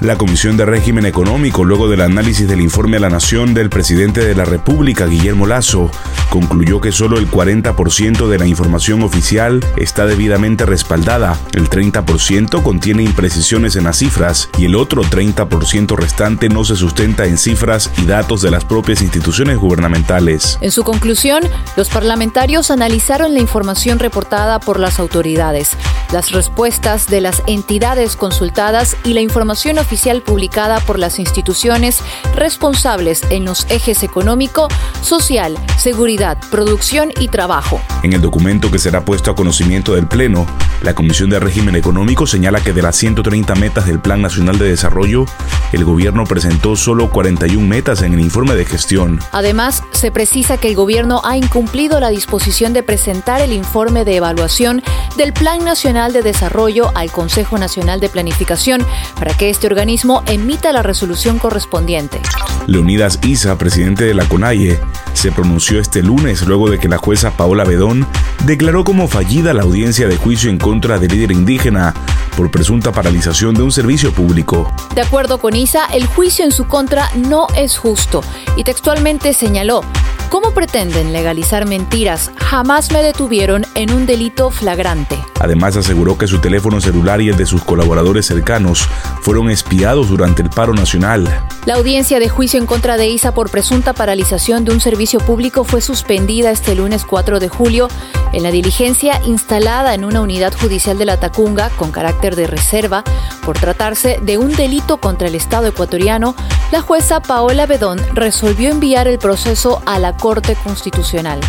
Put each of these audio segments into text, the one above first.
La Comisión de Régimen Económico, luego del análisis del informe a la Nación del presidente de la República, Guillermo Lazo, concluyó que solo el 40% de la información oficial está debidamente respaldada, el 30% contiene imprecisiones en las cifras y el otro 30% restante no se sustenta en cifras y datos de las propias instituciones gubernamentales. En su conclusión, los parlamentarios analizaron la información reportada por las autoridades, las respuestas de las entidades consultadas y la información oficial publicada por las instituciones responsables en los ejes económico, social, seguridad, producción y trabajo. En el documento que será puesto a conocimiento del Pleno, la Comisión de Régimen Económico señala que de las 130 metas del Plan Nacional de Desarrollo, el gobierno presentó solo 41 metas en el informe de gestión. Además, se precisa que el gobierno ha incumplido la disposición de presentar el informe de evaluación del Plan Nacional de Desarrollo al Consejo Nacional de Planificación para que este organismo emita la resolución correspondiente. Leonidas Isa, presidente de la CONAIE, se pronunció este lunes luego de que la jueza Paola Bedón declaró como fallida la audiencia de juicio en contra del líder indígena por presunta paralización de un servicio público. De acuerdo con Isa, el juicio en su contra no es justo y textualmente señaló, ¿Cómo pretenden legalizar mentiras? Jamás me detuvieron en un delito flagrante. Además aseguró que su teléfono celular y el de sus colaboradores cercanos fueron espiados durante el paro nacional. La audiencia de juicio en contra de Isa por presunta paralización de un servicio público fue suspendida este lunes 4 de julio en la diligencia instalada en una unidad judicial de la Tacunga con carácter de reserva por tratarse de un delito contra el Estado ecuatoriano, la jueza Paola Bedón resolvió enviar el proceso a la Corte Constitucional.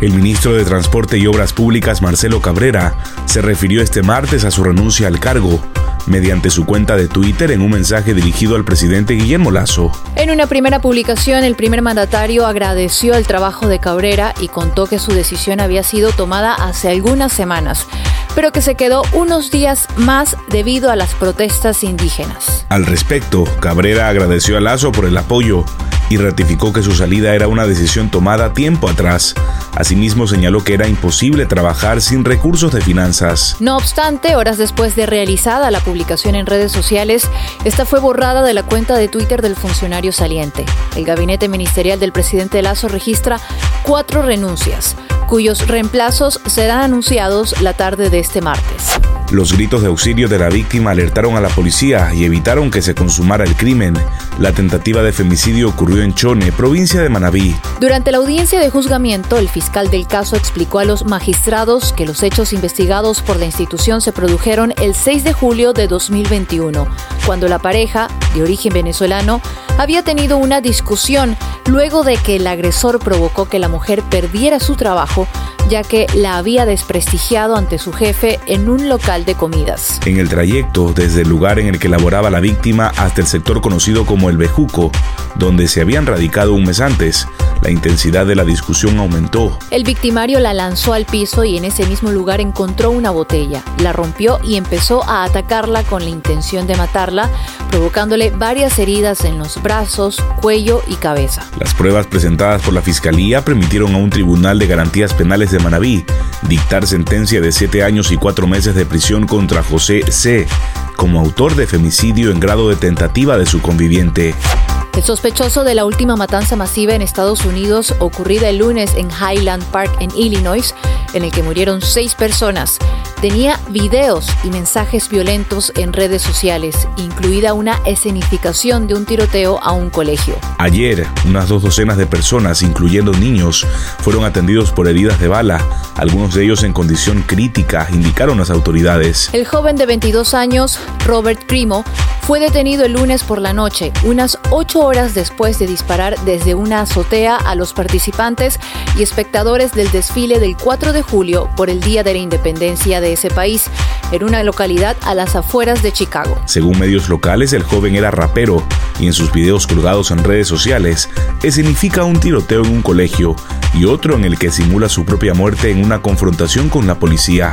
El ministro de Transporte y Obras Públicas, Marcelo Cabrera, se refirió este martes a su renuncia al cargo mediante su cuenta de Twitter en un mensaje dirigido al presidente Guillermo Lazo. En una primera publicación, el primer mandatario agradeció el trabajo de Cabrera y contó que su decisión había sido tomada hace algunas semanas, pero que se quedó unos días más debido a las protestas indígenas. Al respecto, Cabrera agradeció a Lazo por el apoyo y ratificó que su salida era una decisión tomada tiempo atrás. Asimismo señaló que era imposible trabajar sin recursos de finanzas. No obstante, horas después de realizada la publicación en redes sociales, esta fue borrada de la cuenta de Twitter del funcionario saliente. El gabinete ministerial del presidente Lazo registra cuatro renuncias, cuyos reemplazos serán anunciados la tarde de este martes. Los gritos de auxilio de la víctima alertaron a la policía y evitaron que se consumara el crimen. La tentativa de femicidio ocurrió en Chone, provincia de Manabí. Durante la audiencia de juzgamiento, el fiscal del caso explicó a los magistrados que los hechos investigados por la institución se produjeron el 6 de julio de 2021, cuando la pareja, de origen venezolano, había tenido una discusión luego de que el agresor provocó que la mujer perdiera su trabajo ya que la había desprestigiado ante su jefe en un local de comidas. En el trayecto, desde el lugar en el que laboraba la víctima hasta el sector conocido como el Bejuco, donde se habían radicado un mes antes, la intensidad de la discusión aumentó. El victimario la lanzó al piso y en ese mismo lugar encontró una botella, la rompió y empezó a atacarla con la intención de matarla, provocándole varias heridas en los brazos, cuello y cabeza. Las pruebas presentadas por la Fiscalía permitieron a un tribunal de garantías penales de Manabí dictar sentencia de siete años y cuatro meses de prisión contra José C. como autor de femicidio en grado de tentativa de su conviviente. El sospechoso de la última matanza masiva en Estados Unidos ocurrida el lunes en Highland Park en Illinois, en el que murieron seis personas, tenía videos y mensajes violentos en redes sociales, incluida una escenificación de un tiroteo a un colegio. Ayer, unas dos docenas de personas, incluyendo niños, fueron atendidos por heridas de bala, algunos de ellos en condición crítica, indicaron las autoridades. El joven de 22 años, Robert Primo, fue detenido el lunes por la noche, unas ocho horas después de disparar desde una azotea a los participantes y espectadores del desfile del 4 de julio por el Día de la Independencia de ese país, en una localidad a las afueras de Chicago. Según medios locales, el joven era rapero y en sus videos colgados en redes sociales escenifica un tiroteo en un colegio y otro en el que simula su propia muerte en una confrontación con la policía.